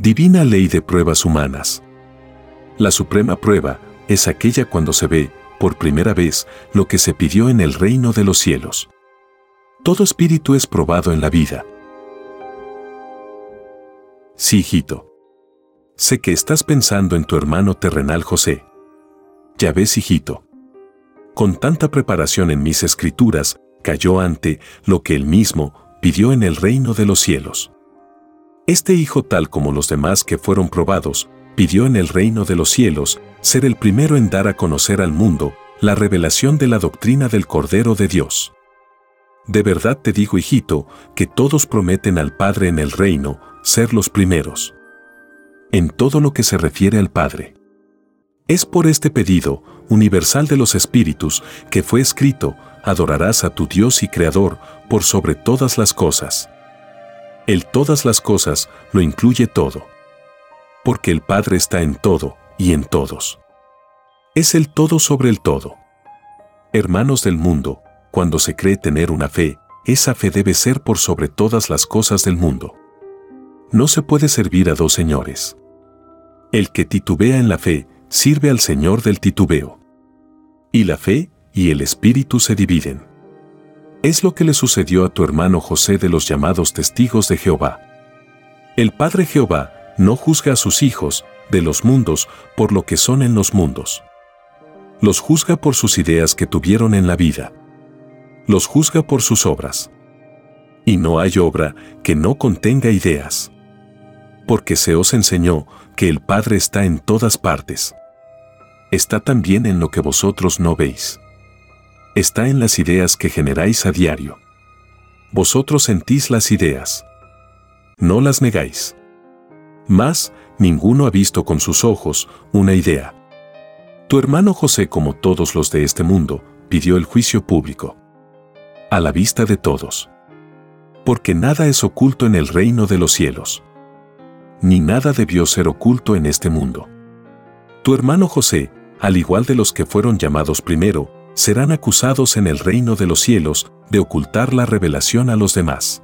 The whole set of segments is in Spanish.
Divina ley de pruebas humanas. La suprema prueba es aquella cuando se ve, por primera vez, lo que se pidió en el reino de los cielos. Todo espíritu es probado en la vida. Sí, hijito. Sé que estás pensando en tu hermano terrenal José. Ya ves, hijito. Con tanta preparación en mis escrituras, cayó ante lo que él mismo pidió en el reino de los cielos. Este hijo, tal como los demás que fueron probados, pidió en el reino de los cielos ser el primero en dar a conocer al mundo la revelación de la doctrina del Cordero de Dios. De verdad te digo, hijito, que todos prometen al Padre en el reino ser los primeros. En todo lo que se refiere al Padre. Es por este pedido, universal de los espíritus, que fue escrito, adorarás a tu Dios y Creador por sobre todas las cosas. El todas las cosas lo incluye todo. Porque el Padre está en todo y en todos. Es el todo sobre el todo. Hermanos del mundo, cuando se cree tener una fe, esa fe debe ser por sobre todas las cosas del mundo. No se puede servir a dos señores. El que titubea en la fe, sirve al Señor del titubeo. Y la fe y el espíritu se dividen. Es lo que le sucedió a tu hermano José de los llamados testigos de Jehová. El Padre Jehová no juzga a sus hijos de los mundos por lo que son en los mundos. Los juzga por sus ideas que tuvieron en la vida. Los juzga por sus obras. Y no hay obra que no contenga ideas. Porque se os enseñó que el Padre está en todas partes. Está también en lo que vosotros no veis está en las ideas que generáis a diario. Vosotros sentís las ideas. No las negáis. Mas, ninguno ha visto con sus ojos una idea. Tu hermano José, como todos los de este mundo, pidió el juicio público. A la vista de todos. Porque nada es oculto en el reino de los cielos. Ni nada debió ser oculto en este mundo. Tu hermano José, al igual de los que fueron llamados primero, serán acusados en el reino de los cielos de ocultar la revelación a los demás.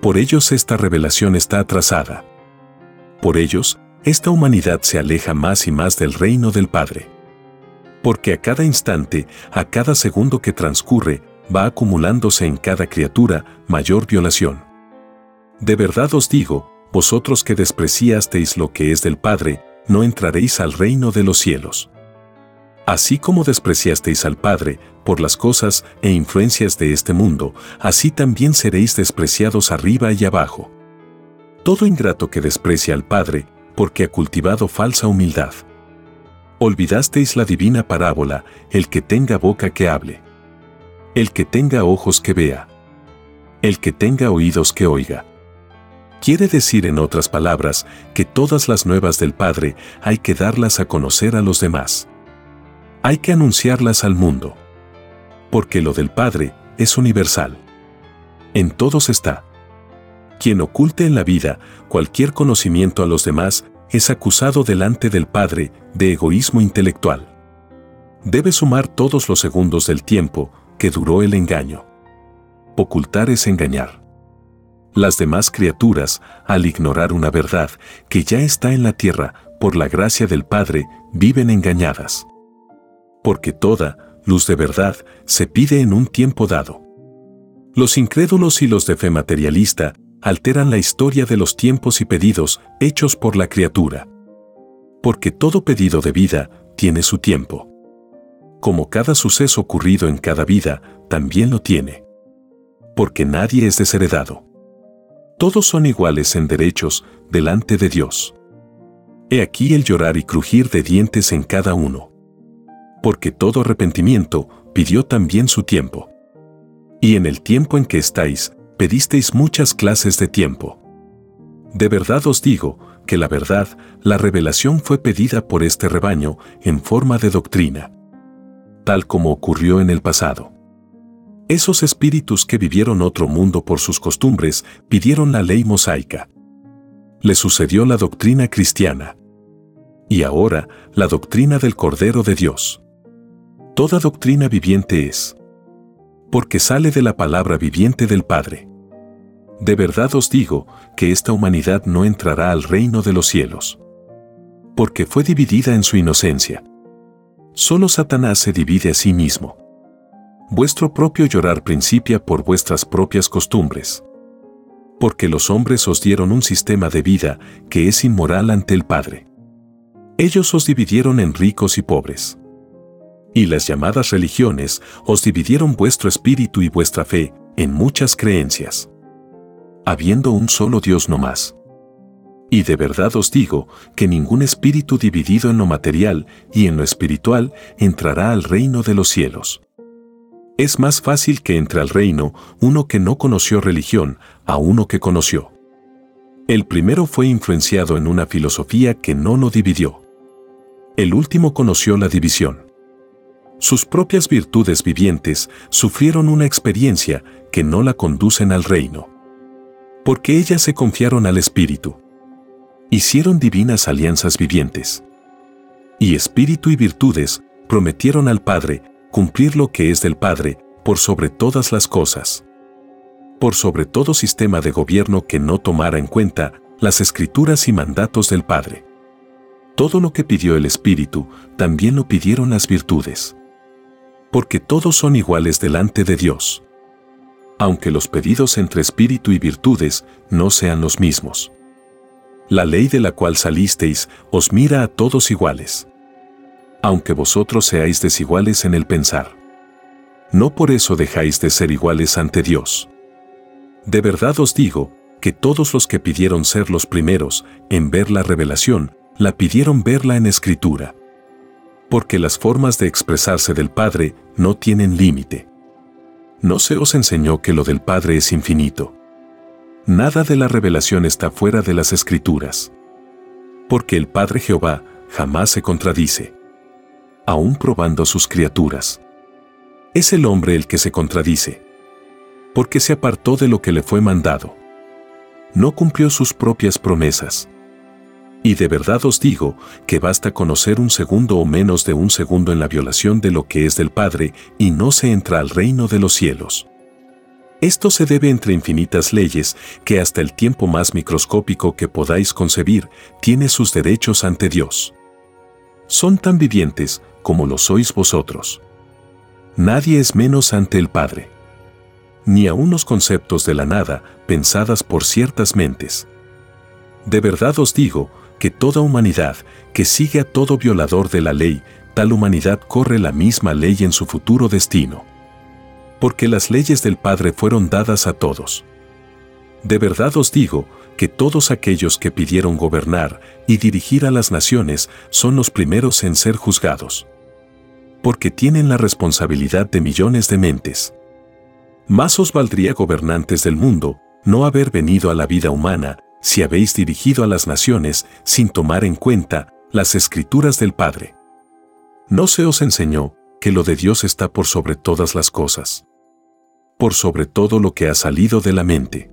Por ellos esta revelación está atrasada. Por ellos, esta humanidad se aleja más y más del reino del Padre. Porque a cada instante, a cada segundo que transcurre, va acumulándose en cada criatura mayor violación. De verdad os digo, vosotros que despreciasteis lo que es del Padre, no entraréis al reino de los cielos. Así como despreciasteis al Padre por las cosas e influencias de este mundo, así también seréis despreciados arriba y abajo. Todo ingrato que desprecia al Padre, porque ha cultivado falsa humildad. Olvidasteis la divina parábola, el que tenga boca que hable. El que tenga ojos que vea. El que tenga oídos que oiga. Quiere decir en otras palabras que todas las nuevas del Padre hay que darlas a conocer a los demás hay que anunciarlas al mundo. Porque lo del Padre es universal. En todos está. Quien oculte en la vida cualquier conocimiento a los demás es acusado delante del Padre de egoísmo intelectual. Debe sumar todos los segundos del tiempo que duró el engaño. Ocultar es engañar. Las demás criaturas, al ignorar una verdad que ya está en la tierra por la gracia del Padre, viven engañadas porque toda luz de verdad se pide en un tiempo dado. Los incrédulos y los de fe materialista alteran la historia de los tiempos y pedidos hechos por la criatura. Porque todo pedido de vida tiene su tiempo. Como cada suceso ocurrido en cada vida, también lo tiene. Porque nadie es desheredado. Todos son iguales en derechos delante de Dios. He aquí el llorar y crujir de dientes en cada uno. Porque todo arrepentimiento pidió también su tiempo. Y en el tiempo en que estáis, pedisteis muchas clases de tiempo. De verdad os digo que la verdad, la revelación fue pedida por este rebaño en forma de doctrina, tal como ocurrió en el pasado. Esos espíritus que vivieron otro mundo por sus costumbres pidieron la ley mosaica. Le sucedió la doctrina cristiana. Y ahora la doctrina del Cordero de Dios. Toda doctrina viviente es. Porque sale de la palabra viviente del Padre. De verdad os digo que esta humanidad no entrará al reino de los cielos. Porque fue dividida en su inocencia. Solo Satanás se divide a sí mismo vuestro propio llorar principia por vuestras propias costumbres. Porque los hombres os dieron un sistema de vida que es inmoral ante el Padre. Ellos os dividieron en ricos y pobres. Y las llamadas religiones os dividieron vuestro espíritu y vuestra fe en muchas creencias. Habiendo un solo Dios no más. Y de verdad os digo que ningún espíritu dividido en lo material y en lo espiritual entrará al reino de los cielos. Es más fácil que entre al reino uno que no conoció religión a uno que conoció. El primero fue influenciado en una filosofía que no lo dividió. El último conoció la división. Sus propias virtudes vivientes sufrieron una experiencia que no la conducen al reino. Porque ellas se confiaron al Espíritu. Hicieron divinas alianzas vivientes. Y Espíritu y virtudes prometieron al Padre cumplir lo que es del Padre, por sobre todas las cosas. Por sobre todo sistema de gobierno que no tomara en cuenta las escrituras y mandatos del Padre. Todo lo que pidió el Espíritu, también lo pidieron las virtudes. Porque todos son iguales delante de Dios. Aunque los pedidos entre Espíritu y virtudes no sean los mismos. La ley de la cual salisteis os mira a todos iguales aunque vosotros seáis desiguales en el pensar. No por eso dejáis de ser iguales ante Dios. De verdad os digo, que todos los que pidieron ser los primeros en ver la revelación, la pidieron verla en escritura. Porque las formas de expresarse del Padre no tienen límite. No se os enseñó que lo del Padre es infinito. Nada de la revelación está fuera de las escrituras. Porque el Padre Jehová jamás se contradice aún probando sus criaturas. Es el hombre el que se contradice, porque se apartó de lo que le fue mandado. No cumplió sus propias promesas. Y de verdad os digo que basta conocer un segundo o menos de un segundo en la violación de lo que es del Padre y no se entra al reino de los cielos. Esto se debe entre infinitas leyes que hasta el tiempo más microscópico que podáis concebir tiene sus derechos ante Dios. Son tan vivientes como lo sois vosotros. Nadie es menos ante el Padre. Ni a unos conceptos de la nada pensadas por ciertas mentes. De verdad os digo que toda humanidad que sigue a todo violador de la ley, tal humanidad corre la misma ley en su futuro destino. Porque las leyes del Padre fueron dadas a todos. De verdad os digo que todos aquellos que pidieron gobernar y dirigir a las naciones son los primeros en ser juzgados porque tienen la responsabilidad de millones de mentes. Más os valdría gobernantes del mundo no haber venido a la vida humana si habéis dirigido a las naciones sin tomar en cuenta las escrituras del Padre. No se os enseñó que lo de Dios está por sobre todas las cosas. Por sobre todo lo que ha salido de la mente.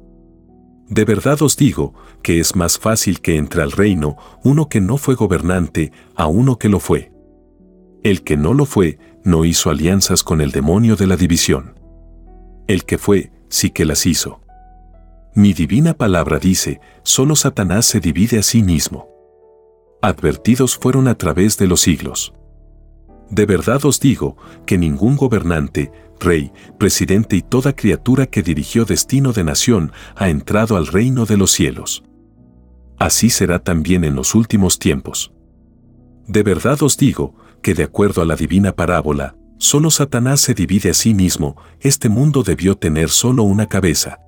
De verdad os digo que es más fácil que entre al reino uno que no fue gobernante a uno que lo fue. El que no lo fue, no hizo alianzas con el demonio de la división. El que fue, sí que las hizo. Mi divina palabra dice, solo Satanás se divide a sí mismo. Advertidos fueron a través de los siglos. De verdad os digo que ningún gobernante, rey, presidente y toda criatura que dirigió destino de nación ha entrado al reino de los cielos. Así será también en los últimos tiempos. De verdad os digo, que de acuerdo a la divina parábola, solo Satanás se divide a sí mismo, este mundo debió tener solo una cabeza.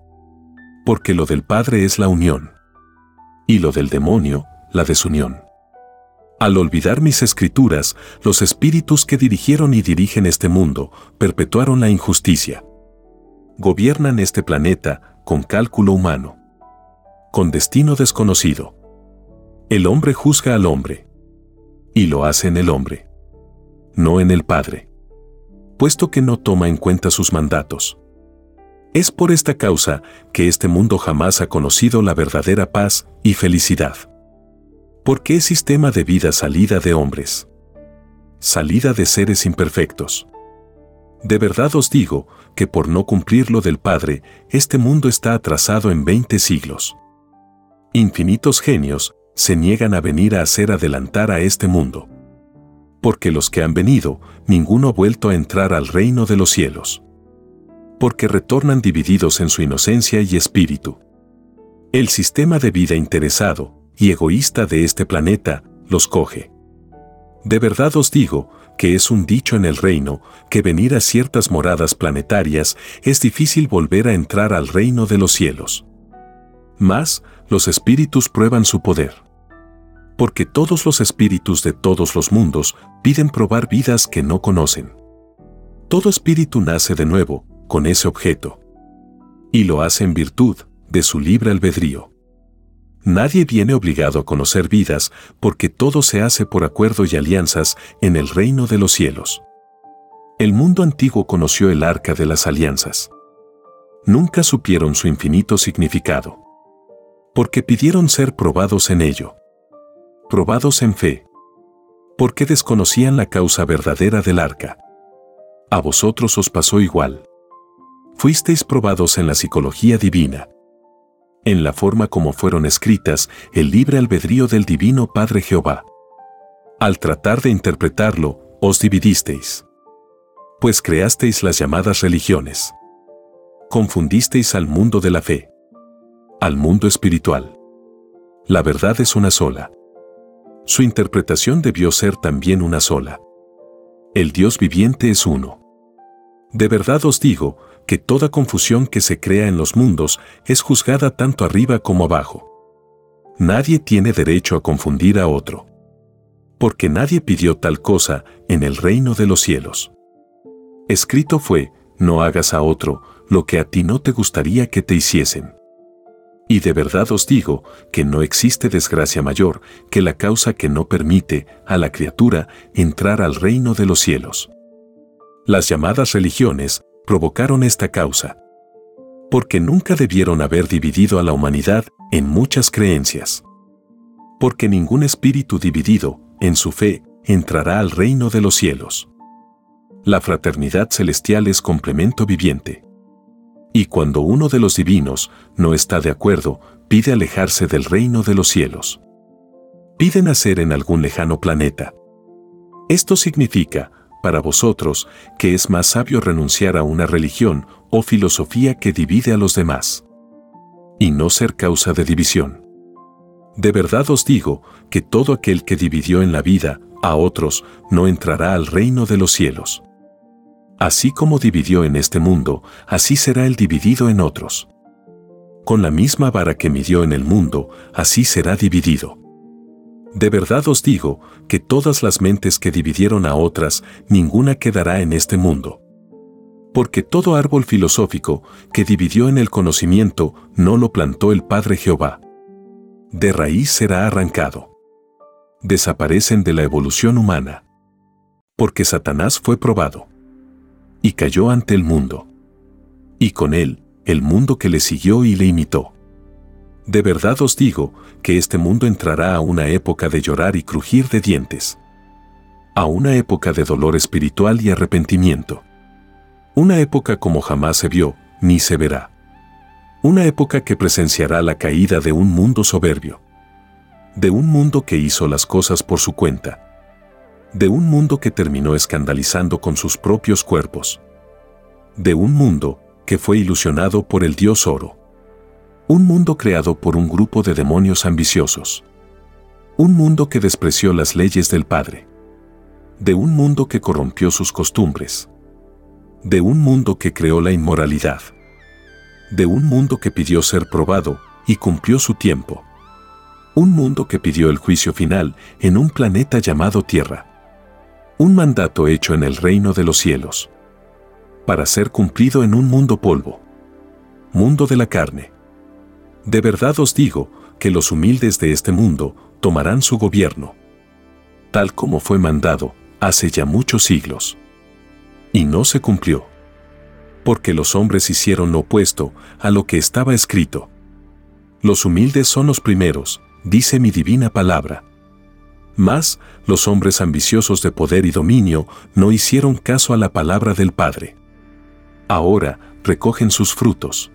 Porque lo del Padre es la unión. Y lo del demonio, la desunión. Al olvidar mis escrituras, los espíritus que dirigieron y dirigen este mundo perpetuaron la injusticia. Gobiernan este planeta con cálculo humano. Con destino desconocido. El hombre juzga al hombre. Y lo hace en el hombre. No en el Padre. Puesto que no toma en cuenta sus mandatos. Es por esta causa que este mundo jamás ha conocido la verdadera paz y felicidad. ¿Por qué sistema de vida salida de hombres? Salida de seres imperfectos. De verdad os digo que por no cumplir lo del Padre, este mundo está atrasado en 20 siglos. Infinitos genios se niegan a venir a hacer adelantar a este mundo. Porque los que han venido, ninguno ha vuelto a entrar al reino de los cielos. Porque retornan divididos en su inocencia y espíritu. El sistema de vida interesado, y egoísta de este planeta, los coge. De verdad os digo que es un dicho en el reino que venir a ciertas moradas planetarias es difícil volver a entrar al reino de los cielos. Mas, los espíritus prueban su poder. Porque todos los espíritus de todos los mundos piden probar vidas que no conocen. Todo espíritu nace de nuevo con ese objeto. Y lo hace en virtud de su libre albedrío. Nadie viene obligado a conocer vidas porque todo se hace por acuerdo y alianzas en el reino de los cielos. El mundo antiguo conoció el arca de las alianzas. Nunca supieron su infinito significado. Porque pidieron ser probados en ello. Probados en fe. Porque desconocían la causa verdadera del arca. A vosotros os pasó igual. Fuisteis probados en la psicología divina en la forma como fueron escritas, el libre albedrío del Divino Padre Jehová. Al tratar de interpretarlo, os dividisteis. Pues creasteis las llamadas religiones. Confundisteis al mundo de la fe. Al mundo espiritual. La verdad es una sola. Su interpretación debió ser también una sola. El Dios viviente es uno. De verdad os digo, que toda confusión que se crea en los mundos es juzgada tanto arriba como abajo. Nadie tiene derecho a confundir a otro. Porque nadie pidió tal cosa en el reino de los cielos. Escrito fue, no hagas a otro lo que a ti no te gustaría que te hiciesen. Y de verdad os digo que no existe desgracia mayor que la causa que no permite a la criatura entrar al reino de los cielos. Las llamadas religiones provocaron esta causa. Porque nunca debieron haber dividido a la humanidad en muchas creencias. Porque ningún espíritu dividido, en su fe, entrará al reino de los cielos. La fraternidad celestial es complemento viviente. Y cuando uno de los divinos no está de acuerdo, pide alejarse del reino de los cielos. Pide nacer en algún lejano planeta. Esto significa, para vosotros que es más sabio renunciar a una religión o filosofía que divide a los demás. Y no ser causa de división. De verdad os digo que todo aquel que dividió en la vida a otros no entrará al reino de los cielos. Así como dividió en este mundo, así será el dividido en otros. Con la misma vara que midió en el mundo, así será dividido. De verdad os digo que todas las mentes que dividieron a otras, ninguna quedará en este mundo. Porque todo árbol filosófico que dividió en el conocimiento no lo plantó el Padre Jehová. De raíz será arrancado. Desaparecen de la evolución humana. Porque Satanás fue probado. Y cayó ante el mundo. Y con él, el mundo que le siguió y le imitó. De verdad os digo que este mundo entrará a una época de llorar y crujir de dientes. A una época de dolor espiritual y arrepentimiento. Una época como jamás se vio, ni se verá. Una época que presenciará la caída de un mundo soberbio. De un mundo que hizo las cosas por su cuenta. De un mundo que terminó escandalizando con sus propios cuerpos. De un mundo que fue ilusionado por el dios oro un mundo creado por un grupo de demonios ambiciosos. Un mundo que despreció las leyes del Padre. De un mundo que corrompió sus costumbres. De un mundo que creó la inmoralidad. De un mundo que pidió ser probado y cumplió su tiempo. Un mundo que pidió el juicio final en un planeta llamado Tierra. Un mandato hecho en el reino de los cielos. Para ser cumplido en un mundo polvo. Mundo de la carne. De verdad os digo que los humildes de este mundo tomarán su gobierno. Tal como fue mandado hace ya muchos siglos. Y no se cumplió. Porque los hombres hicieron lo opuesto a lo que estaba escrito. Los humildes son los primeros, dice mi divina palabra. Mas, los hombres ambiciosos de poder y dominio no hicieron caso a la palabra del Padre. Ahora recogen sus frutos.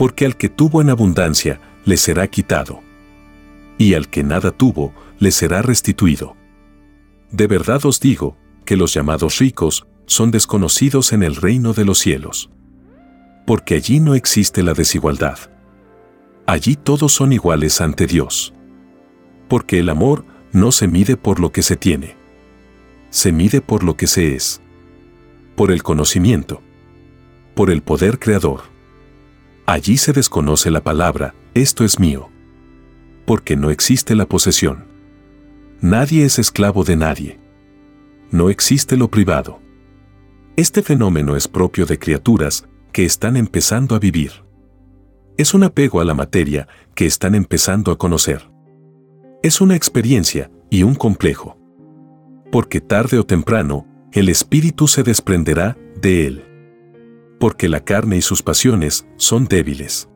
Porque al que tuvo en abundancia, le será quitado. Y al que nada tuvo, le será restituido. De verdad os digo, que los llamados ricos son desconocidos en el reino de los cielos. Porque allí no existe la desigualdad. Allí todos son iguales ante Dios. Porque el amor no se mide por lo que se tiene. Se mide por lo que se es. Por el conocimiento. Por el poder creador. Allí se desconoce la palabra, esto es mío. Porque no existe la posesión. Nadie es esclavo de nadie. No existe lo privado. Este fenómeno es propio de criaturas que están empezando a vivir. Es un apego a la materia que están empezando a conocer. Es una experiencia y un complejo. Porque tarde o temprano, el espíritu se desprenderá de él. Porque la carne y sus pasiones son débiles.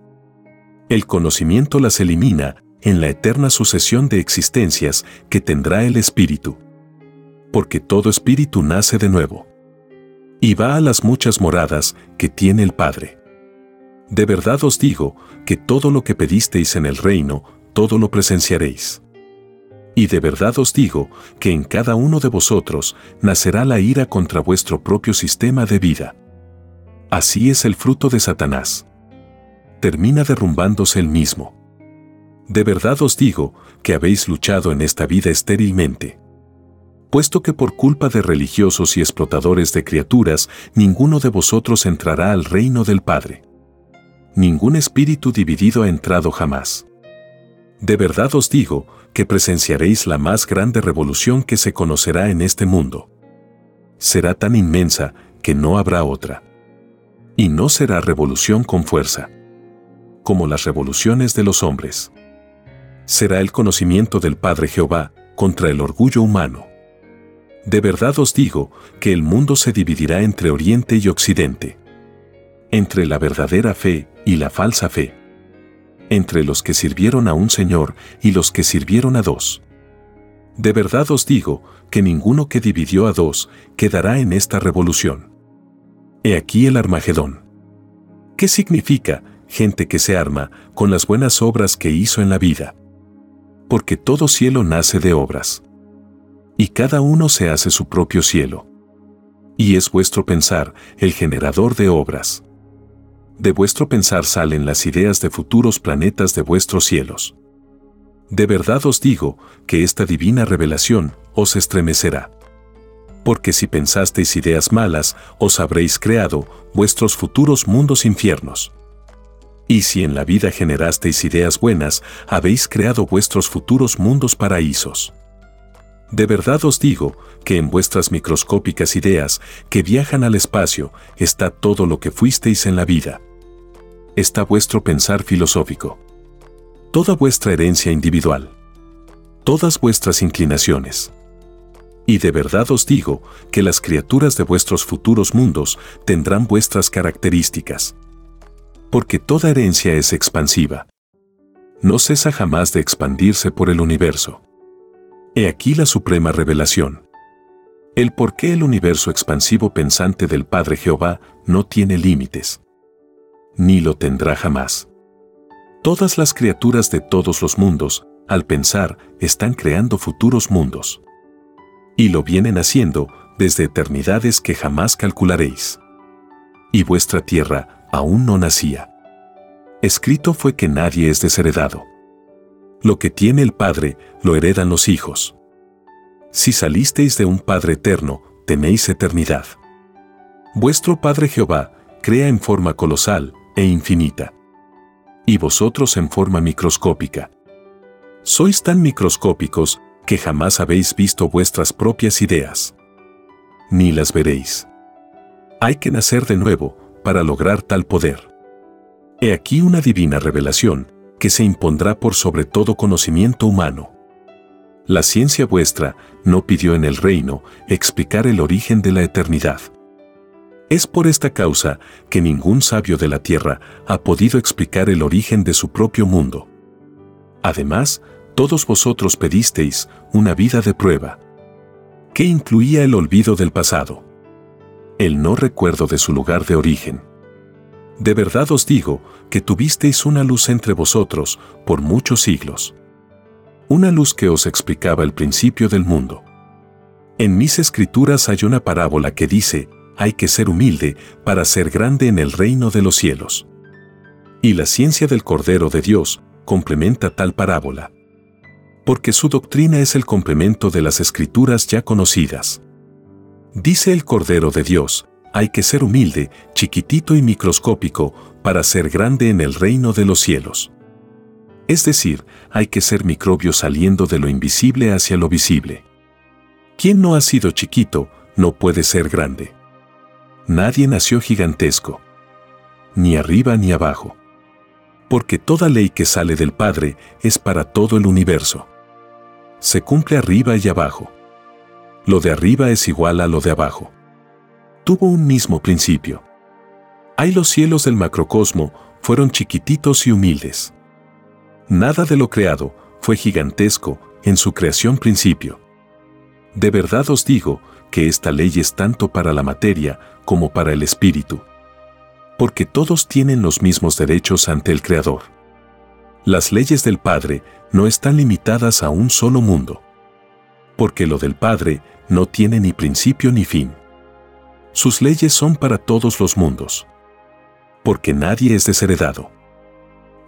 El conocimiento las elimina en la eterna sucesión de existencias que tendrá el espíritu. Porque todo espíritu nace de nuevo. Y va a las muchas moradas que tiene el Padre. De verdad os digo que todo lo que pedisteis en el reino, todo lo presenciaréis. Y de verdad os digo que en cada uno de vosotros nacerá la ira contra vuestro propio sistema de vida. Así es el fruto de Satanás. Termina derrumbándose el mismo. De verdad os digo que habéis luchado en esta vida estérilmente. Puesto que por culpa de religiosos y explotadores de criaturas, ninguno de vosotros entrará al reino del Padre. Ningún espíritu dividido ha entrado jamás. De verdad os digo que presenciaréis la más grande revolución que se conocerá en este mundo. Será tan inmensa que no habrá otra. Y no será revolución con fuerza, como las revoluciones de los hombres. Será el conocimiento del Padre Jehová contra el orgullo humano. De verdad os digo que el mundo se dividirá entre Oriente y Occidente. Entre la verdadera fe y la falsa fe entre los que sirvieron a un Señor y los que sirvieron a dos. De verdad os digo que ninguno que dividió a dos quedará en esta revolución. He aquí el Armagedón. ¿Qué significa gente que se arma con las buenas obras que hizo en la vida? Porque todo cielo nace de obras. Y cada uno se hace su propio cielo. Y es vuestro pensar el generador de obras de vuestro pensar salen las ideas de futuros planetas de vuestros cielos. De verdad os digo que esta divina revelación os estremecerá. Porque si pensasteis ideas malas, os habréis creado vuestros futuros mundos infiernos. Y si en la vida generasteis ideas buenas, habéis creado vuestros futuros mundos paraísos. De verdad os digo que en vuestras microscópicas ideas que viajan al espacio está todo lo que fuisteis en la vida. Está vuestro pensar filosófico. Toda vuestra herencia individual. Todas vuestras inclinaciones. Y de verdad os digo que las criaturas de vuestros futuros mundos tendrán vuestras características. Porque toda herencia es expansiva. No cesa jamás de expandirse por el universo. He aquí la suprema revelación. El por qué el universo expansivo pensante del Padre Jehová no tiene límites. Ni lo tendrá jamás. Todas las criaturas de todos los mundos, al pensar, están creando futuros mundos. Y lo vienen haciendo desde eternidades que jamás calcularéis. Y vuestra tierra aún no nacía. Escrito fue que nadie es desheredado lo que tiene el Padre, lo heredan los hijos. Si salisteis de un Padre eterno, tenéis eternidad. Vuestro Padre Jehová crea en forma colosal e infinita. Y vosotros en forma microscópica. Sois tan microscópicos que jamás habéis visto vuestras propias ideas. Ni las veréis. Hay que nacer de nuevo para lograr tal poder. He aquí una divina revelación que se impondrá por sobre todo conocimiento humano. La ciencia vuestra no pidió en el reino explicar el origen de la eternidad. Es por esta causa que ningún sabio de la tierra ha podido explicar el origen de su propio mundo. Además, todos vosotros pedisteis una vida de prueba, que incluía el olvido del pasado, el no recuerdo de su lugar de origen. De verdad os digo que tuvisteis una luz entre vosotros por muchos siglos. Una luz que os explicaba el principio del mundo. En mis escrituras hay una parábola que dice, hay que ser humilde para ser grande en el reino de los cielos. Y la ciencia del Cordero de Dios complementa tal parábola. Porque su doctrina es el complemento de las escrituras ya conocidas. Dice el Cordero de Dios, hay que ser humilde, chiquitito y microscópico para ser grande en el reino de los cielos. Es decir, hay que ser microbio saliendo de lo invisible hacia lo visible. Quien no ha sido chiquito no puede ser grande. Nadie nació gigantesco. Ni arriba ni abajo. Porque toda ley que sale del Padre es para todo el universo. Se cumple arriba y abajo. Lo de arriba es igual a lo de abajo tuvo un mismo principio. Hay los cielos del macrocosmo fueron chiquititos y humildes. Nada de lo creado fue gigantesco en su creación principio. De verdad os digo que esta ley es tanto para la materia como para el espíritu. Porque todos tienen los mismos derechos ante el Creador. Las leyes del Padre no están limitadas a un solo mundo. Porque lo del Padre no tiene ni principio ni fin. Sus leyes son para todos los mundos. Porque nadie es desheredado.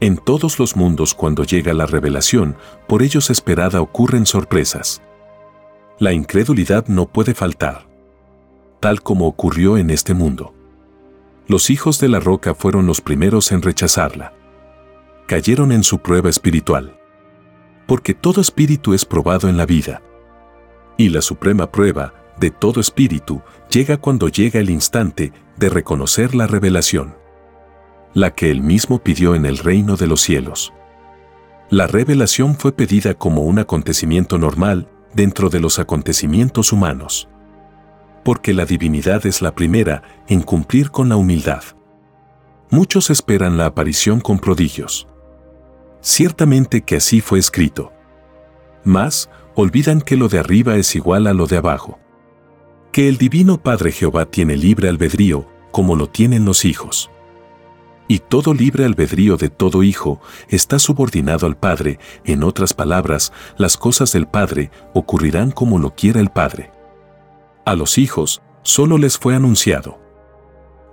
En todos los mundos cuando llega la revelación, por ellos esperada ocurren sorpresas. La incredulidad no puede faltar. Tal como ocurrió en este mundo. Los hijos de la roca fueron los primeros en rechazarla. Cayeron en su prueba espiritual. Porque todo espíritu es probado en la vida. Y la suprema prueba, de todo espíritu llega cuando llega el instante de reconocer la revelación, la que él mismo pidió en el reino de los cielos. La revelación fue pedida como un acontecimiento normal dentro de los acontecimientos humanos. Porque la divinidad es la primera en cumplir con la humildad. Muchos esperan la aparición con prodigios. Ciertamente que así fue escrito. Mas, olvidan que lo de arriba es igual a lo de abajo que el Divino Padre Jehová tiene libre albedrío, como lo tienen los hijos. Y todo libre albedrío de todo hijo está subordinado al Padre, en otras palabras, las cosas del Padre ocurrirán como lo quiera el Padre. A los hijos solo les fue anunciado.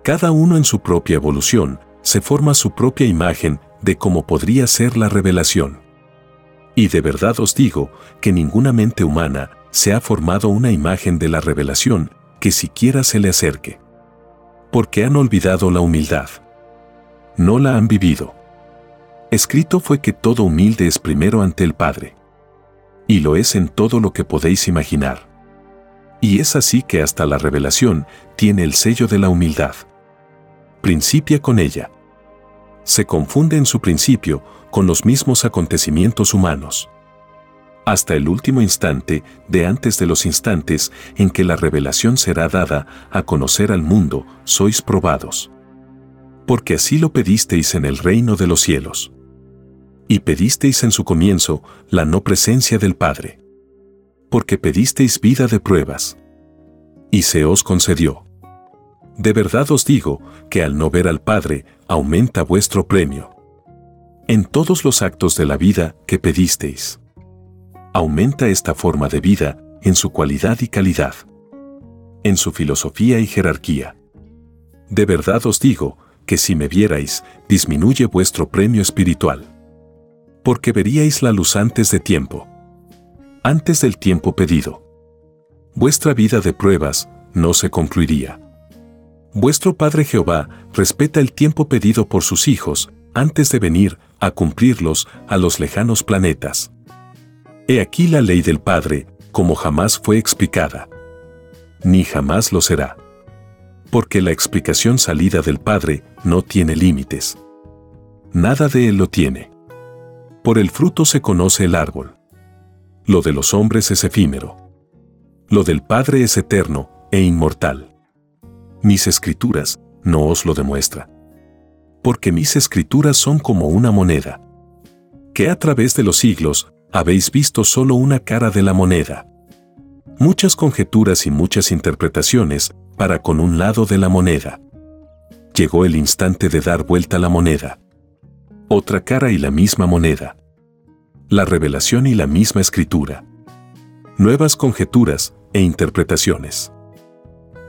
Cada uno en su propia evolución se forma su propia imagen de cómo podría ser la revelación. Y de verdad os digo que ninguna mente humana se ha formado una imagen de la revelación que siquiera se le acerque. Porque han olvidado la humildad. No la han vivido. Escrito fue que todo humilde es primero ante el Padre. Y lo es en todo lo que podéis imaginar. Y es así que hasta la revelación tiene el sello de la humildad. Principia con ella. Se confunde en su principio con los mismos acontecimientos humanos hasta el último instante de antes de los instantes en que la revelación será dada a conocer al mundo, sois probados. Porque así lo pedisteis en el reino de los cielos. Y pedisteis en su comienzo la no presencia del Padre. Porque pedisteis vida de pruebas. Y se os concedió. De verdad os digo que al no ver al Padre, aumenta vuestro premio. En todos los actos de la vida que pedisteis aumenta esta forma de vida en su cualidad y calidad, en su filosofía y jerarquía. De verdad os digo que si me vierais, disminuye vuestro premio espiritual. Porque veríais la luz antes de tiempo. Antes del tiempo pedido. Vuestra vida de pruebas no se concluiría. Vuestro Padre Jehová respeta el tiempo pedido por sus hijos antes de venir a cumplirlos a los lejanos planetas. He aquí la ley del Padre, como jamás fue explicada. Ni jamás lo será. Porque la explicación salida del Padre no tiene límites. Nada de él lo tiene. Por el fruto se conoce el árbol. Lo de los hombres es efímero. Lo del Padre es eterno e inmortal. Mis escrituras no os lo demuestra. Porque mis escrituras son como una moneda. Que a través de los siglos habéis visto solo una cara de la moneda. Muchas conjeturas y muchas interpretaciones para con un lado de la moneda. Llegó el instante de dar vuelta la moneda. Otra cara y la misma moneda. La revelación y la misma escritura. Nuevas conjeturas e interpretaciones.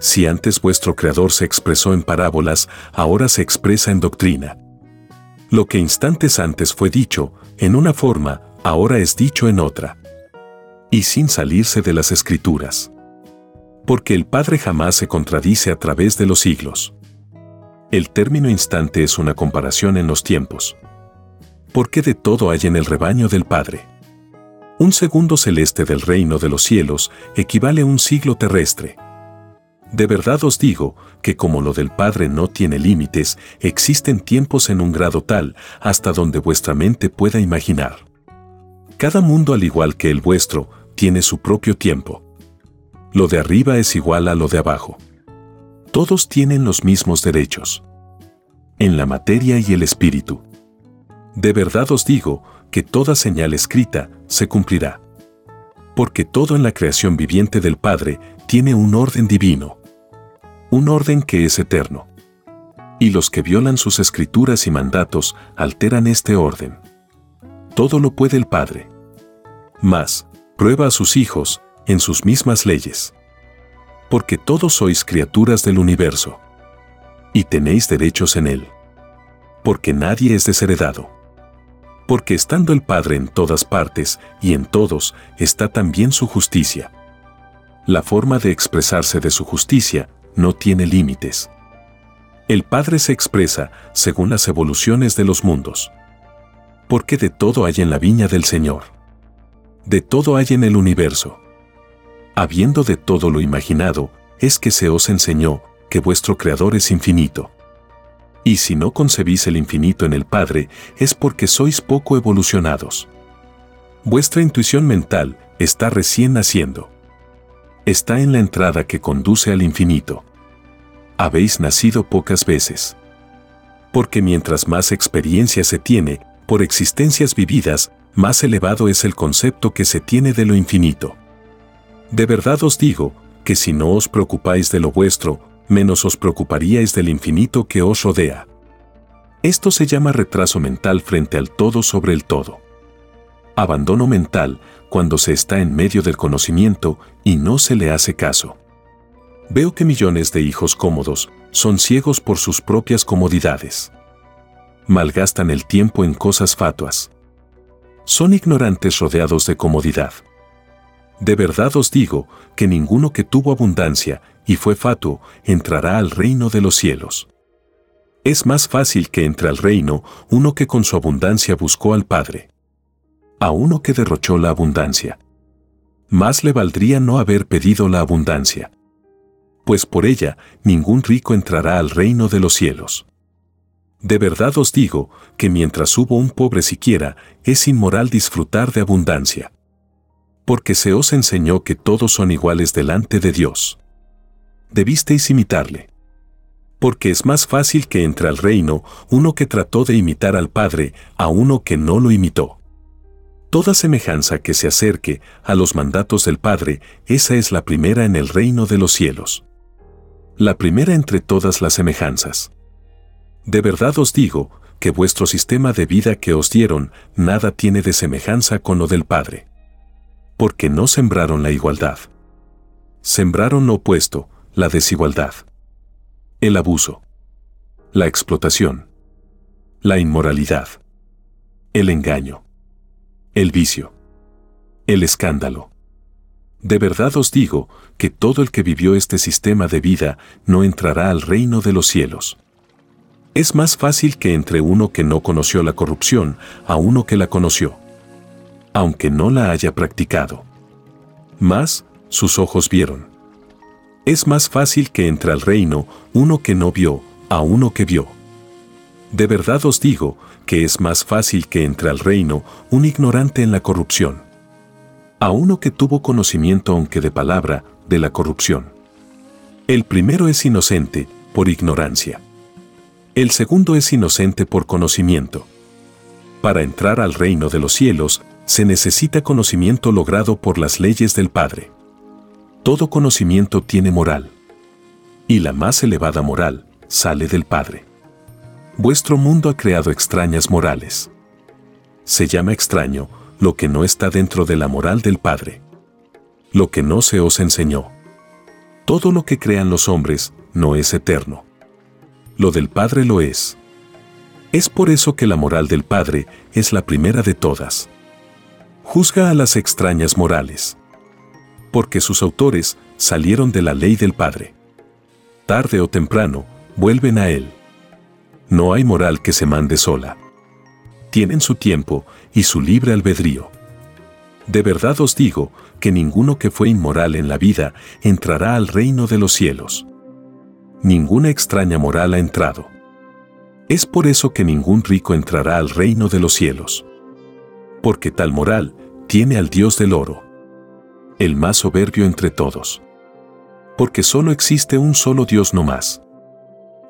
Si antes vuestro Creador se expresó en parábolas, ahora se expresa en doctrina. Lo que instantes antes fue dicho, en una forma, ahora es dicho en otra. Y sin salirse de las escrituras. Porque el Padre jamás se contradice a través de los siglos. El término instante es una comparación en los tiempos. Porque de todo hay en el rebaño del Padre. Un segundo celeste del reino de los cielos equivale a un siglo terrestre. De verdad os digo que como lo del Padre no tiene límites, existen tiempos en un grado tal hasta donde vuestra mente pueda imaginar. Cada mundo al igual que el vuestro, tiene su propio tiempo. Lo de arriba es igual a lo de abajo. Todos tienen los mismos derechos. En la materia y el espíritu. De verdad os digo que toda señal escrita se cumplirá. Porque todo en la creación viviente del Padre tiene un orden divino. Un orden que es eterno. Y los que violan sus escrituras y mandatos alteran este orden. Todo lo puede el Padre. Mas, prueba a sus hijos en sus mismas leyes. Porque todos sois criaturas del universo. Y tenéis derechos en él. Porque nadie es desheredado. Porque estando el Padre en todas partes y en todos, está también su justicia. La forma de expresarse de su justicia no tiene límites. El Padre se expresa según las evoluciones de los mundos. Porque de todo hay en la viña del Señor. De todo hay en el universo. Habiendo de todo lo imaginado, es que se os enseñó que vuestro Creador es infinito. Y si no concebís el infinito en el Padre, es porque sois poco evolucionados. Vuestra intuición mental está recién naciendo. Está en la entrada que conduce al infinito. Habéis nacido pocas veces. Porque mientras más experiencia se tiene, por existencias vividas, más elevado es el concepto que se tiene de lo infinito. De verdad os digo, que si no os preocupáis de lo vuestro, menos os preocuparíais del infinito que os rodea. Esto se llama retraso mental frente al todo sobre el todo. Abandono mental cuando se está en medio del conocimiento y no se le hace caso. Veo que millones de hijos cómodos son ciegos por sus propias comodidades. Malgastan el tiempo en cosas fatuas. Son ignorantes rodeados de comodidad. De verdad os digo que ninguno que tuvo abundancia y fue fatuo entrará al reino de los cielos. Es más fácil que entre al reino uno que con su abundancia buscó al Padre. A uno que derrochó la abundancia. Más le valdría no haber pedido la abundancia. Pues por ella ningún rico entrará al reino de los cielos. De verdad os digo que mientras hubo un pobre siquiera, es inmoral disfrutar de abundancia. Porque se os enseñó que todos son iguales delante de Dios. Debisteis imitarle. Porque es más fácil que entre al reino uno que trató de imitar al Padre a uno que no lo imitó. Toda semejanza que se acerque a los mandatos del Padre, esa es la primera en el reino de los cielos. La primera entre todas las semejanzas. De verdad os digo, que vuestro sistema de vida que os dieron nada tiene de semejanza con lo del Padre. Porque no sembraron la igualdad. Sembraron lo opuesto, la desigualdad. El abuso. La explotación. La inmoralidad. El engaño. El vicio. El escándalo. De verdad os digo que todo el que vivió este sistema de vida no entrará al reino de los cielos. Es más fácil que entre uno que no conoció la corrupción a uno que la conoció, aunque no la haya practicado. Más, sus ojos vieron. Es más fácil que entre al reino uno que no vio a uno que vio. De verdad os digo que es más fácil que entre al reino un ignorante en la corrupción, a uno que tuvo conocimiento aunque de palabra de la corrupción. El primero es inocente por ignorancia. El segundo es inocente por conocimiento. Para entrar al reino de los cielos se necesita conocimiento logrado por las leyes del Padre. Todo conocimiento tiene moral. Y la más elevada moral sale del Padre. Vuestro mundo ha creado extrañas morales. Se llama extraño lo que no está dentro de la moral del Padre. Lo que no se os enseñó. Todo lo que crean los hombres no es eterno. Lo del Padre lo es. Es por eso que la moral del Padre es la primera de todas. Juzga a las extrañas morales. Porque sus autores salieron de la ley del Padre. Tarde o temprano, vuelven a Él. No hay moral que se mande sola. Tienen su tiempo y su libre albedrío. De verdad os digo que ninguno que fue inmoral en la vida entrará al reino de los cielos. Ninguna extraña moral ha entrado. Es por eso que ningún rico entrará al reino de los cielos. Porque tal moral tiene al Dios del oro, el más soberbio entre todos. Porque solo existe un solo Dios no más.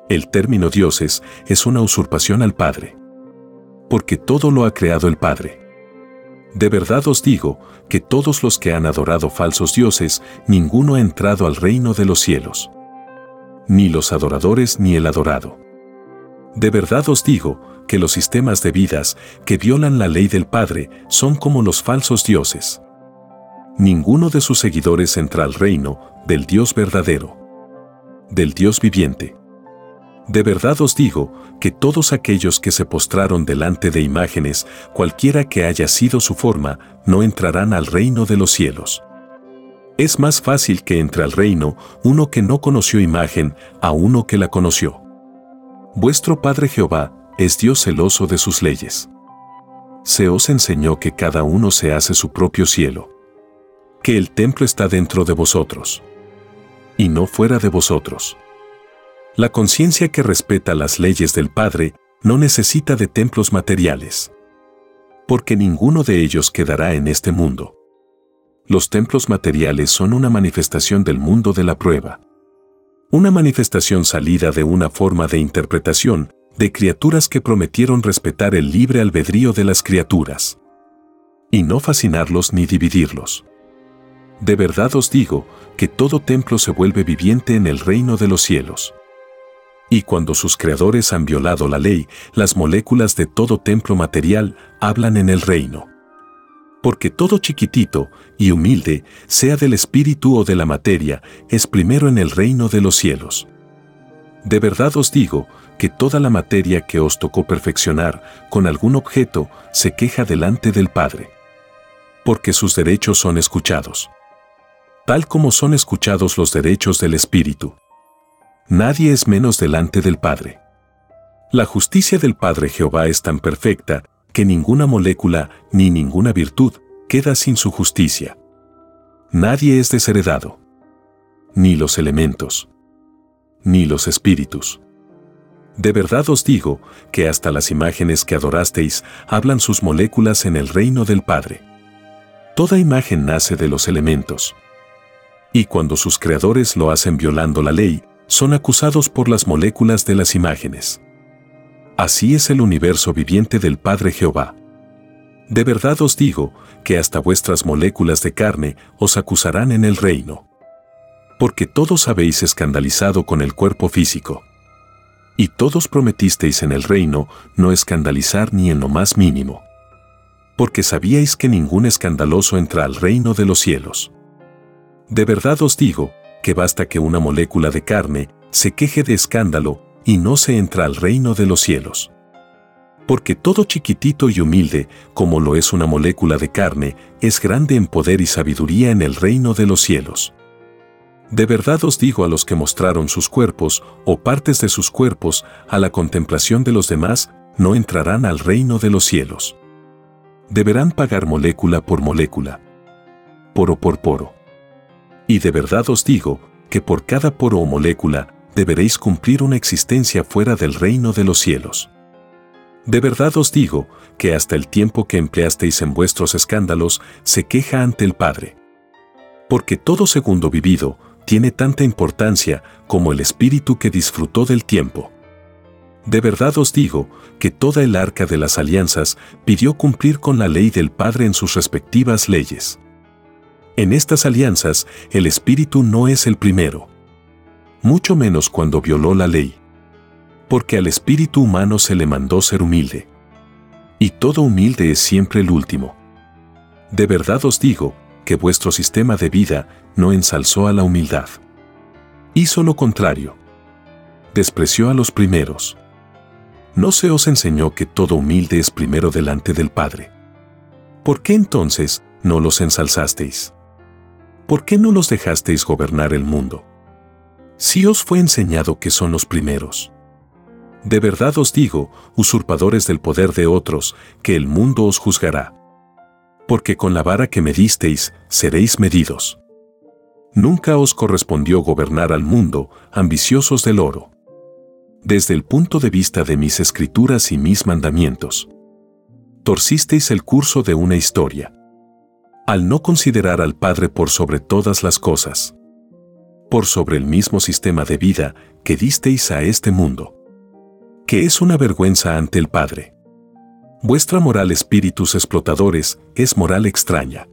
El término dioses es una usurpación al Padre. Porque todo lo ha creado el Padre. De verdad os digo que todos los que han adorado falsos dioses, ninguno ha entrado al reino de los cielos. Ni los adoradores ni el adorado. De verdad os digo que los sistemas de vidas que violan la ley del Padre son como los falsos dioses. Ninguno de sus seguidores entra al reino del Dios verdadero, del Dios viviente. De verdad os digo que todos aquellos que se postraron delante de imágenes, cualquiera que haya sido su forma, no entrarán al reino de los cielos. Es más fácil que entre al reino uno que no conoció imagen a uno que la conoció. Vuestro Padre Jehová es Dios celoso de sus leyes. Se os enseñó que cada uno se hace su propio cielo. Que el templo está dentro de vosotros. Y no fuera de vosotros. La conciencia que respeta las leyes del Padre no necesita de templos materiales. Porque ninguno de ellos quedará en este mundo. Los templos materiales son una manifestación del mundo de la prueba. Una manifestación salida de una forma de interpretación de criaturas que prometieron respetar el libre albedrío de las criaturas. Y no fascinarlos ni dividirlos. De verdad os digo que todo templo se vuelve viviente en el reino de los cielos. Y cuando sus creadores han violado la ley, las moléculas de todo templo material hablan en el reino. Porque todo chiquitito y humilde, sea del espíritu o de la materia, es primero en el reino de los cielos. De verdad os digo que toda la materia que os tocó perfeccionar con algún objeto se queja delante del Padre. Porque sus derechos son escuchados. Tal como son escuchados los derechos del Espíritu. Nadie es menos delante del Padre. La justicia del Padre Jehová es tan perfecta que ninguna molécula ni ninguna virtud queda sin su justicia. Nadie es desheredado. Ni los elementos. Ni los espíritus. De verdad os digo que hasta las imágenes que adorasteis hablan sus moléculas en el reino del Padre. Toda imagen nace de los elementos. Y cuando sus creadores lo hacen violando la ley, son acusados por las moléculas de las imágenes. Así es el universo viviente del Padre Jehová. De verdad os digo que hasta vuestras moléculas de carne os acusarán en el reino. Porque todos habéis escandalizado con el cuerpo físico. Y todos prometisteis en el reino no escandalizar ni en lo más mínimo. Porque sabíais que ningún escandaloso entra al reino de los cielos. De verdad os digo que basta que una molécula de carne se queje de escándalo y no se entra al reino de los cielos. Porque todo chiquitito y humilde, como lo es una molécula de carne, es grande en poder y sabiduría en el reino de los cielos. De verdad os digo a los que mostraron sus cuerpos o partes de sus cuerpos a la contemplación de los demás, no entrarán al reino de los cielos. Deberán pagar molécula por molécula, poro por poro. Y de verdad os digo que por cada poro o molécula deberéis cumplir una existencia fuera del reino de los cielos. De verdad os digo que hasta el tiempo que empleasteis en vuestros escándalos se queja ante el Padre. Porque todo segundo vivido tiene tanta importancia como el espíritu que disfrutó del tiempo. De verdad os digo que toda el arca de las alianzas pidió cumplir con la ley del Padre en sus respectivas leyes. En estas alianzas el espíritu no es el primero, mucho menos cuando violó la ley. Porque al espíritu humano se le mandó ser humilde. Y todo humilde es siempre el último. De verdad os digo que vuestro sistema de vida no ensalzó a la humildad. Hizo lo contrario. Despreció a los primeros. ¿No se os enseñó que todo humilde es primero delante del Padre? ¿Por qué entonces no los ensalzasteis? ¿Por qué no los dejasteis gobernar el mundo? Si os fue enseñado que son los primeros. De verdad os digo, usurpadores del poder de otros, que el mundo os juzgará. Porque con la vara que medisteis, seréis medidos. Nunca os correspondió gobernar al mundo, ambiciosos del oro. Desde el punto de vista de mis escrituras y mis mandamientos. Torcisteis el curso de una historia. Al no considerar al Padre por sobre todas las cosas. Por sobre el mismo sistema de vida que disteis a este mundo. Que es una vergüenza ante el Padre. Vuestra moral espíritus explotadores es moral extraña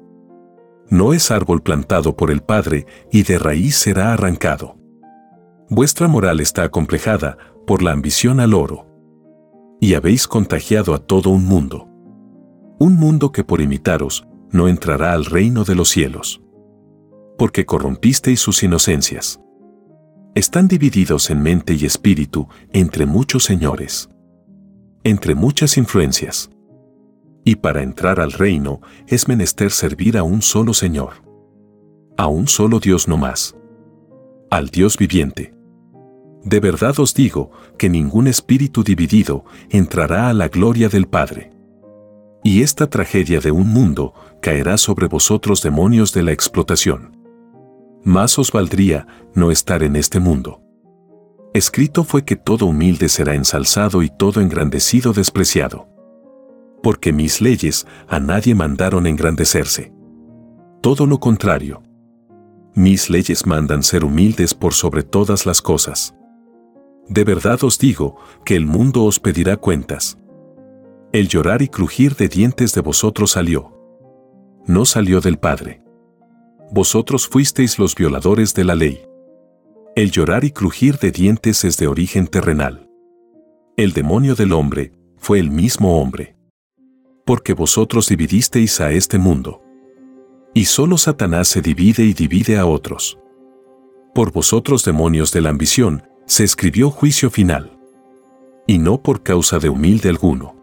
no es árbol plantado por el Padre y de raíz será arrancado. Vuestra moral está acomplejada por la ambición al oro. Y habéis contagiado a todo un mundo. Un mundo que por imitaros no entrará al reino de los cielos. Porque corrompisteis sus inocencias. Están divididos en mente y espíritu entre muchos señores. Entre muchas influencias y para entrar al reino es menester servir a un solo Señor. A un solo Dios no más. Al Dios viviente. De verdad os digo que ningún espíritu dividido entrará a la gloria del Padre. Y esta tragedia de un mundo caerá sobre vosotros demonios de la explotación. Más os valdría no estar en este mundo. Escrito fue que todo humilde será ensalzado y todo engrandecido despreciado porque mis leyes a nadie mandaron engrandecerse. Todo lo contrario. Mis leyes mandan ser humildes por sobre todas las cosas. De verdad os digo que el mundo os pedirá cuentas. El llorar y crujir de dientes de vosotros salió. No salió del Padre. Vosotros fuisteis los violadores de la ley. El llorar y crujir de dientes es de origen terrenal. El demonio del hombre fue el mismo hombre porque vosotros dividisteis a este mundo. Y solo Satanás se divide y divide a otros. Por vosotros demonios de la ambición, se escribió juicio final. Y no por causa de humilde alguno.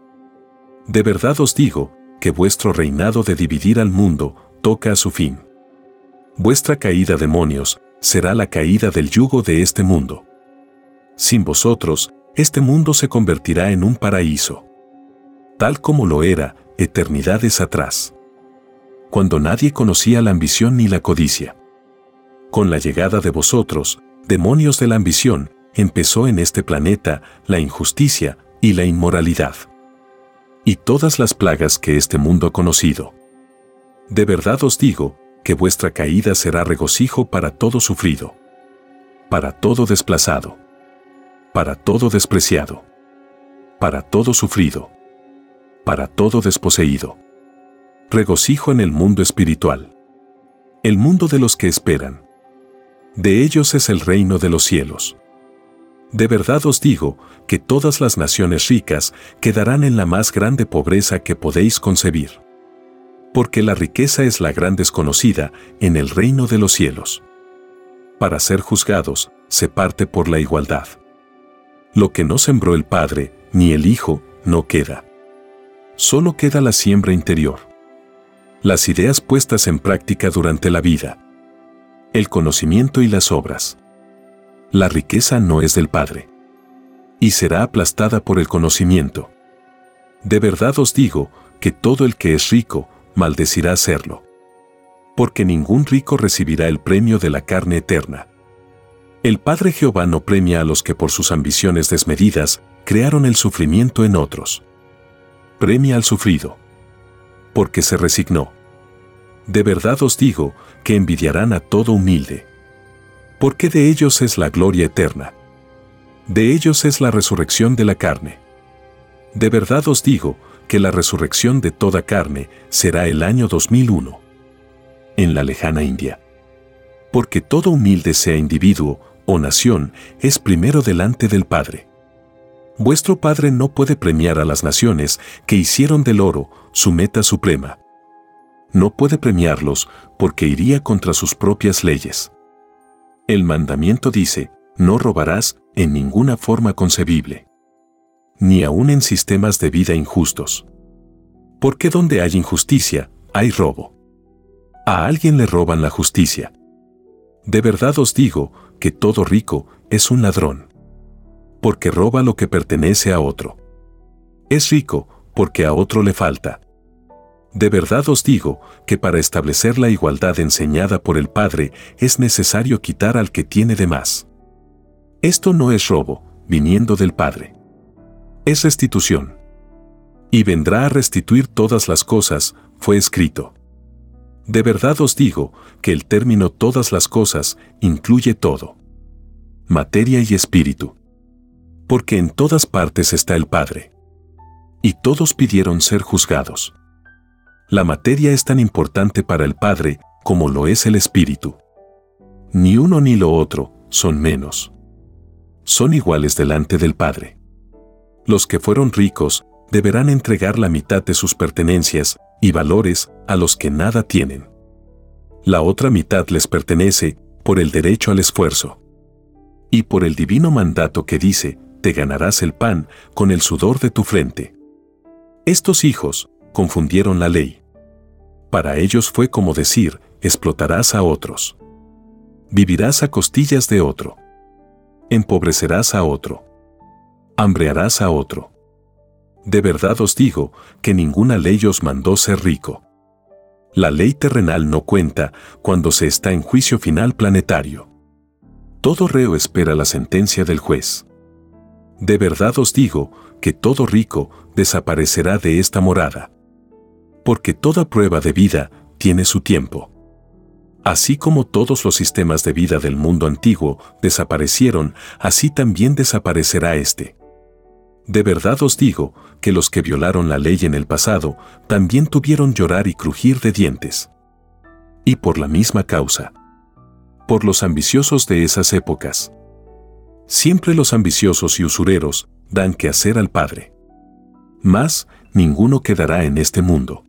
De verdad os digo, que vuestro reinado de dividir al mundo toca a su fin. Vuestra caída, demonios, será la caída del yugo de este mundo. Sin vosotros, este mundo se convertirá en un paraíso tal como lo era eternidades atrás. Cuando nadie conocía la ambición ni la codicia. Con la llegada de vosotros, demonios de la ambición, empezó en este planeta la injusticia y la inmoralidad. Y todas las plagas que este mundo ha conocido. De verdad os digo, que vuestra caída será regocijo para todo sufrido. Para todo desplazado. Para todo despreciado. Para todo sufrido para todo desposeído. Regocijo en el mundo espiritual. El mundo de los que esperan. De ellos es el reino de los cielos. De verdad os digo que todas las naciones ricas quedarán en la más grande pobreza que podéis concebir. Porque la riqueza es la gran desconocida en el reino de los cielos. Para ser juzgados, se parte por la igualdad. Lo que no sembró el Padre, ni el Hijo, no queda. Solo queda la siembra interior. Las ideas puestas en práctica durante la vida. El conocimiento y las obras. La riqueza no es del Padre. Y será aplastada por el conocimiento. De verdad os digo que todo el que es rico maldecirá serlo. Porque ningún rico recibirá el premio de la carne eterna. El Padre Jehová no premia a los que por sus ambiciones desmedidas crearon el sufrimiento en otros. Premia al sufrido. Porque se resignó. De verdad os digo que envidiarán a todo humilde. Porque de ellos es la gloria eterna. De ellos es la resurrección de la carne. De verdad os digo que la resurrección de toda carne será el año 2001. En la lejana India. Porque todo humilde sea individuo o nación es primero delante del Padre. Vuestro Padre no puede premiar a las naciones que hicieron del oro su meta suprema. No puede premiarlos porque iría contra sus propias leyes. El mandamiento dice, no robarás en ninguna forma concebible. Ni aun en sistemas de vida injustos. Porque donde hay injusticia, hay robo. A alguien le roban la justicia. De verdad os digo que todo rico es un ladrón. Porque roba lo que pertenece a otro. Es rico porque a otro le falta. De verdad os digo que para establecer la igualdad enseñada por el Padre es necesario quitar al que tiene de más. Esto no es robo, viniendo del Padre. Es restitución. Y vendrá a restituir todas las cosas, fue escrito. De verdad os digo que el término todas las cosas incluye todo. Materia y espíritu. Porque en todas partes está el Padre. Y todos pidieron ser juzgados. La materia es tan importante para el Padre como lo es el espíritu. Ni uno ni lo otro son menos. Son iguales delante del Padre. Los que fueron ricos deberán entregar la mitad de sus pertenencias y valores a los que nada tienen. La otra mitad les pertenece por el derecho al esfuerzo. Y por el divino mandato que dice, te ganarás el pan con el sudor de tu frente. Estos hijos confundieron la ley. Para ellos fue como decir, explotarás a otros. Vivirás a costillas de otro. Empobrecerás a otro. Hambrearás a otro. De verdad os digo que ninguna ley os mandó ser rico. La ley terrenal no cuenta cuando se está en juicio final planetario. Todo reo espera la sentencia del juez. De verdad os digo que todo rico desaparecerá de esta morada. Porque toda prueba de vida tiene su tiempo. Así como todos los sistemas de vida del mundo antiguo desaparecieron, así también desaparecerá este. De verdad os digo que los que violaron la ley en el pasado también tuvieron llorar y crujir de dientes. Y por la misma causa. Por los ambiciosos de esas épocas. Siempre los ambiciosos y usureros dan que hacer al Padre. Mas, ninguno quedará en este mundo.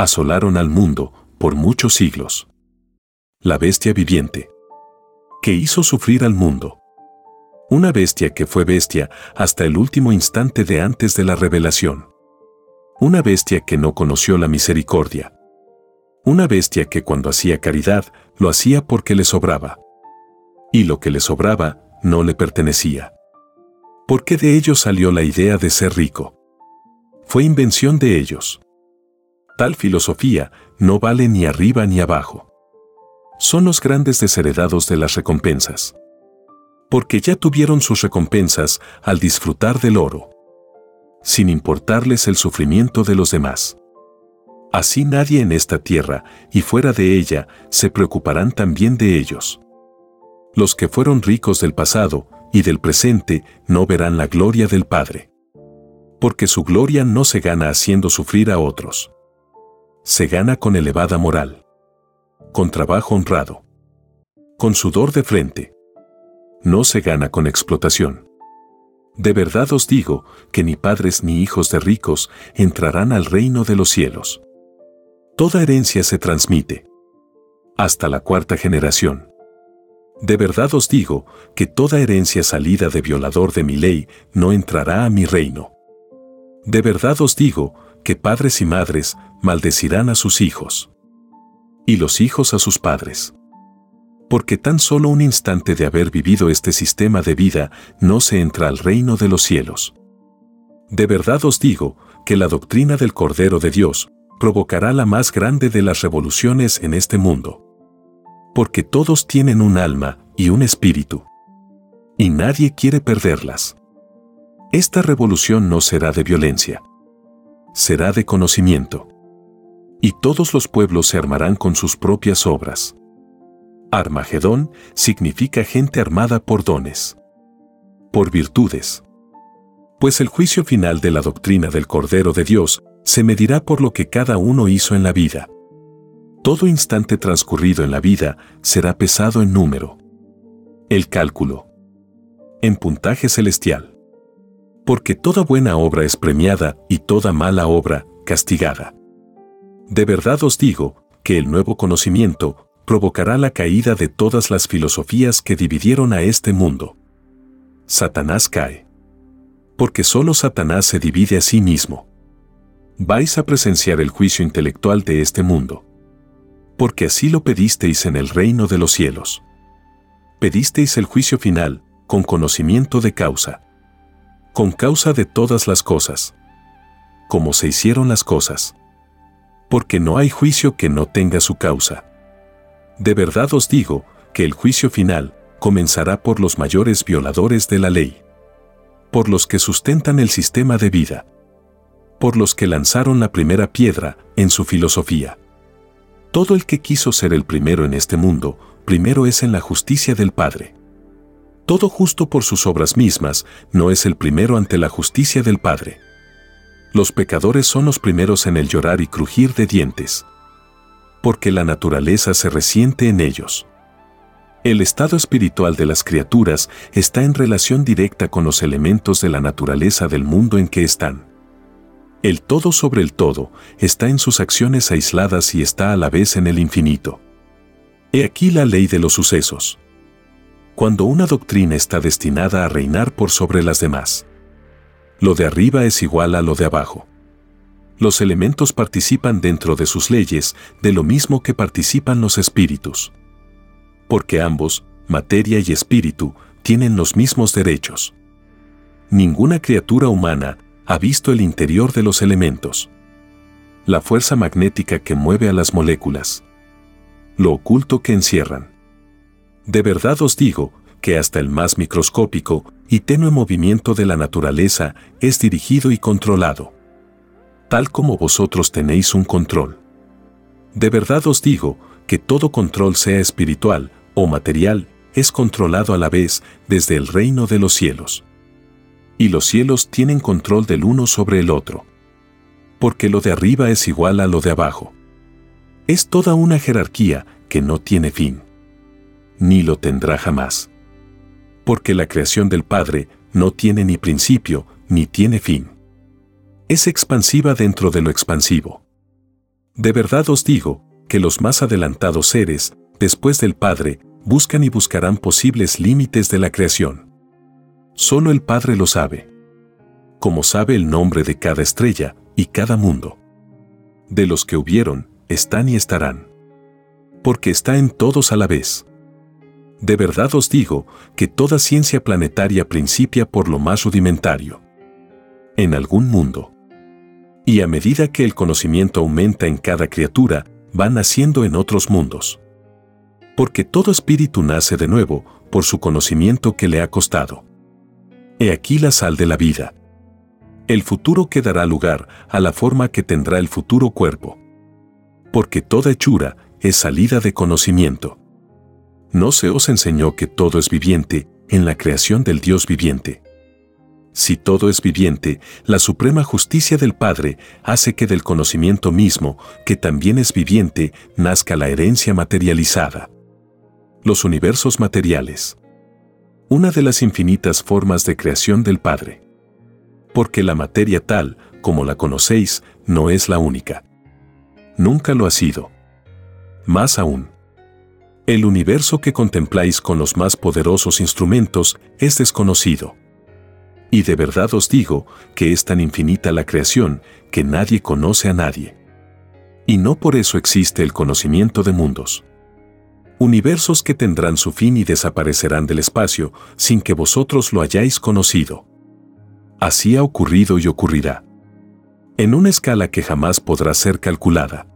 Asolaron al mundo por muchos siglos. La bestia viviente. Que hizo sufrir al mundo una bestia que fue bestia hasta el último instante de antes de la revelación. Una bestia que no conoció la misericordia. Una bestia que cuando hacía caridad lo hacía porque le sobraba. Y lo que le sobraba no le pertenecía. ¿Por qué de ellos salió la idea de ser rico? Fue invención de ellos. Tal filosofía no vale ni arriba ni abajo. Son los grandes desheredados de las recompensas porque ya tuvieron sus recompensas al disfrutar del oro, sin importarles el sufrimiento de los demás. Así nadie en esta tierra y fuera de ella se preocuparán también de ellos. Los que fueron ricos del pasado y del presente no verán la gloria del Padre. Porque su gloria no se gana haciendo sufrir a otros. Se gana con elevada moral. Con trabajo honrado. Con sudor de frente no se gana con explotación. De verdad os digo que ni padres ni hijos de ricos entrarán al reino de los cielos. Toda herencia se transmite. Hasta la cuarta generación. De verdad os digo que toda herencia salida de violador de mi ley no entrará a mi reino. De verdad os digo, que padres y madres maldecirán a sus hijos. Y los hijos a sus padres. Porque tan solo un instante de haber vivido este sistema de vida no se entra al reino de los cielos. De verdad os digo, que la doctrina del Cordero de Dios provocará la más grande de las revoluciones en este mundo. Porque todos tienen un alma y un espíritu. Y nadie quiere perderlas. Esta revolución no será de violencia. Será de conocimiento. Y todos los pueblos se armarán con sus propias obras. Armagedón significa gente armada por dones. Por virtudes. Pues el juicio final de la doctrina del Cordero de Dios se medirá por lo que cada uno hizo en la vida. Todo instante transcurrido en la vida será pesado en número. El cálculo. En puntaje celestial. Porque toda buena obra es premiada y toda mala obra castigada. De verdad os digo que el nuevo conocimiento provocará la caída de todas las filosofías que dividieron a este mundo. Satanás cae. Porque solo Satanás se divide a sí mismo vais a presenciar el juicio intelectual de este mundo. Porque así lo pedisteis en el reino de los cielos. Pedisteis el juicio final, con conocimiento de causa. Con causa de todas las cosas. Como se hicieron las cosas. Porque no hay juicio que no tenga su causa. De verdad os digo, que el juicio final comenzará por los mayores violadores de la ley. Por los que sustentan el sistema de vida por los que lanzaron la primera piedra en su filosofía. Todo el que quiso ser el primero en este mundo, primero es en la justicia del Padre. Todo justo por sus obras mismas, no es el primero ante la justicia del Padre. Los pecadores son los primeros en el llorar y crujir de dientes. Porque la naturaleza se resiente en ellos. El estado espiritual de las criaturas está en relación directa con los elementos de la naturaleza del mundo en que están. El todo sobre el todo está en sus acciones aisladas y está a la vez en el infinito. He aquí la ley de los sucesos. Cuando una doctrina está destinada a reinar por sobre las demás, lo de arriba es igual a lo de abajo. Los elementos participan dentro de sus leyes de lo mismo que participan los espíritus. Porque ambos, materia y espíritu, tienen los mismos derechos. Ninguna criatura humana ha visto el interior de los elementos. La fuerza magnética que mueve a las moléculas. Lo oculto que encierran. De verdad os digo que hasta el más microscópico y tenue movimiento de la naturaleza es dirigido y controlado. Tal como vosotros tenéis un control. De verdad os digo que todo control sea espiritual o material es controlado a la vez desde el reino de los cielos y los cielos tienen control del uno sobre el otro. Porque lo de arriba es igual a lo de abajo. Es toda una jerarquía que no tiene fin. Ni lo tendrá jamás. Porque la creación del Padre no tiene ni principio ni tiene fin. Es expansiva dentro de lo expansivo. De verdad os digo que los más adelantados seres, después del Padre, buscan y buscarán posibles límites de la creación. Solo el Padre lo sabe. Como sabe el nombre de cada estrella y cada mundo. De los que hubieron, están y estarán. Porque está en todos a la vez. De verdad os digo que toda ciencia planetaria principia por lo más rudimentario. En algún mundo. Y a medida que el conocimiento aumenta en cada criatura, va naciendo en otros mundos. Porque todo espíritu nace de nuevo por su conocimiento que le ha costado. He aquí la sal de la vida. El futuro que dará lugar a la forma que tendrá el futuro cuerpo. Porque toda hechura es salida de conocimiento. ¿No se os enseñó que todo es viviente en la creación del Dios viviente? Si todo es viviente, la suprema justicia del Padre hace que del conocimiento mismo, que también es viviente, nazca la herencia materializada. Los universos materiales una de las infinitas formas de creación del Padre. Porque la materia tal, como la conocéis, no es la única. Nunca lo ha sido. Más aún. El universo que contempláis con los más poderosos instrumentos es desconocido. Y de verdad os digo que es tan infinita la creación que nadie conoce a nadie. Y no por eso existe el conocimiento de mundos. Universos que tendrán su fin y desaparecerán del espacio sin que vosotros lo hayáis conocido. Así ha ocurrido y ocurrirá. En una escala que jamás podrá ser calculada.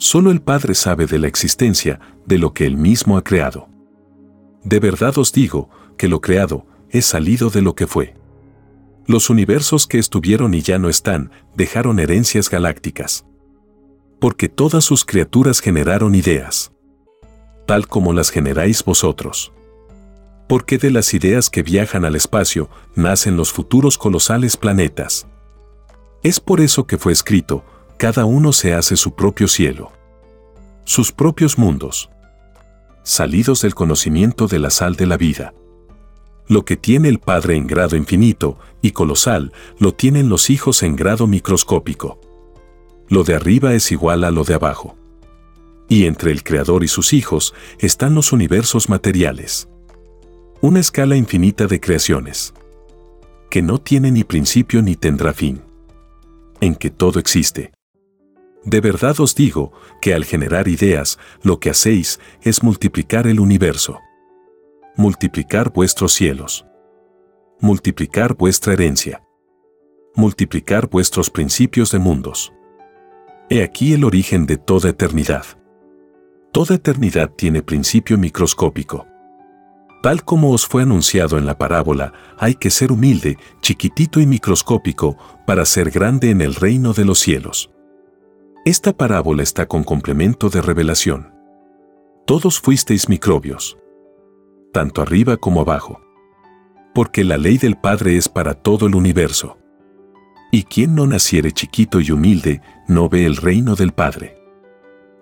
Solo el Padre sabe de la existencia de lo que Él mismo ha creado. De verdad os digo que lo creado es salido de lo que fue. Los universos que estuvieron y ya no están dejaron herencias galácticas. Porque todas sus criaturas generaron ideas. Tal como las generáis vosotros. Porque de las ideas que viajan al espacio nacen los futuros colosales planetas. Es por eso que fue escrito, cada uno se hace su propio cielo. Sus propios mundos. Salidos del conocimiento de la sal de la vida. Lo que tiene el Padre en grado infinito y colosal, lo tienen los hijos en grado microscópico. Lo de arriba es igual a lo de abajo. Y entre el Creador y sus hijos están los universos materiales. Una escala infinita de creaciones. Que no tiene ni principio ni tendrá fin. En que todo existe. De verdad os digo que al generar ideas, lo que hacéis es multiplicar el universo. Multiplicar vuestros cielos. Multiplicar vuestra herencia. Multiplicar vuestros principios de mundos. He aquí el origen de toda eternidad. Toda eternidad tiene principio microscópico. Tal como os fue anunciado en la parábola, hay que ser humilde, chiquitito y microscópico para ser grande en el reino de los cielos. Esta parábola está con complemento de revelación. Todos fuisteis microbios, tanto arriba como abajo. Porque la ley del Padre es para todo el universo. Y quien no naciere chiquito y humilde, no ve el reino del Padre.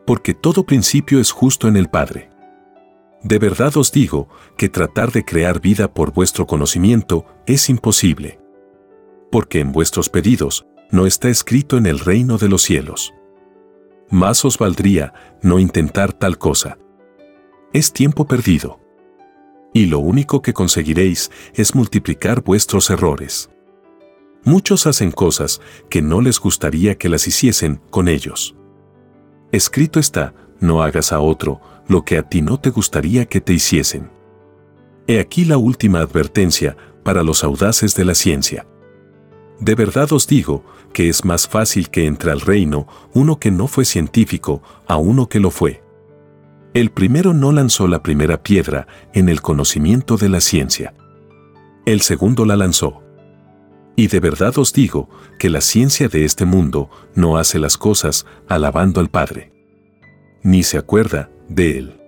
Porque todo principio es justo en el Padre. De verdad os digo que tratar de crear vida por vuestro conocimiento es imposible. Porque en vuestros pedidos no está escrito en el reino de los cielos más os valdría no intentar tal cosa. Es tiempo perdido. Y lo único que conseguiréis es multiplicar vuestros errores. Muchos hacen cosas que no les gustaría que las hiciesen con ellos. Escrito está, no hagas a otro lo que a ti no te gustaría que te hiciesen. He aquí la última advertencia para los audaces de la ciencia. De verdad os digo que es más fácil que entre al reino uno que no fue científico a uno que lo fue. El primero no lanzó la primera piedra en el conocimiento de la ciencia. El segundo la lanzó. Y de verdad os digo que la ciencia de este mundo no hace las cosas alabando al Padre. Ni se acuerda de Él.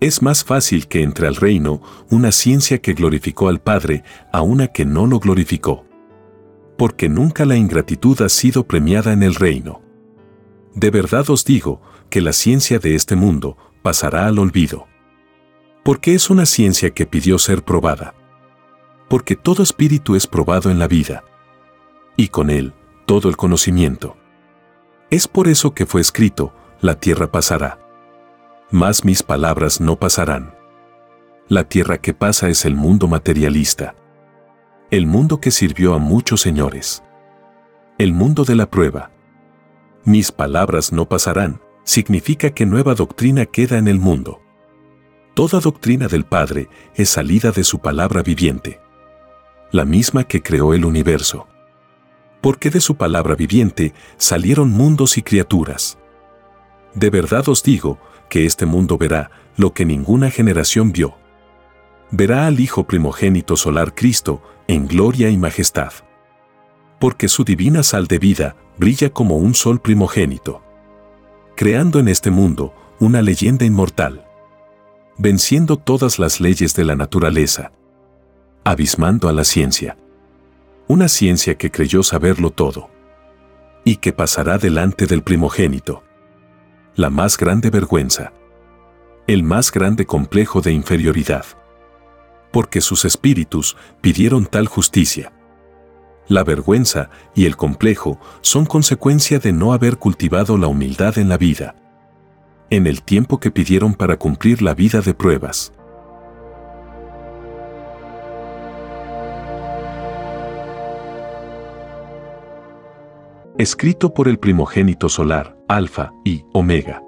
Es más fácil que entre al reino una ciencia que glorificó al Padre a una que no lo glorificó porque nunca la ingratitud ha sido premiada en el reino. De verdad os digo que la ciencia de este mundo pasará al olvido. Porque es una ciencia que pidió ser probada. Porque todo espíritu es probado en la vida. Y con él, todo el conocimiento. Es por eso que fue escrito, la tierra pasará. Mas mis palabras no pasarán. La tierra que pasa es el mundo materialista el mundo que sirvió a muchos señores. El mundo de la prueba. Mis palabras no pasarán, significa que nueva doctrina queda en el mundo. Toda doctrina del Padre es salida de su palabra viviente. La misma que creó el universo. Porque de su palabra viviente salieron mundos y criaturas. De verdad os digo que este mundo verá lo que ninguna generación vio. Verá al Hijo primogénito solar Cristo en gloria y majestad. Porque su divina sal de vida brilla como un sol primogénito. Creando en este mundo una leyenda inmortal. Venciendo todas las leyes de la naturaleza. Abismando a la ciencia. Una ciencia que creyó saberlo todo. Y que pasará delante del primogénito. La más grande vergüenza. El más grande complejo de inferioridad porque sus espíritus pidieron tal justicia. La vergüenza y el complejo son consecuencia de no haber cultivado la humildad en la vida, en el tiempo que pidieron para cumplir la vida de pruebas. Escrito por el primogénito solar, Alfa y Omega.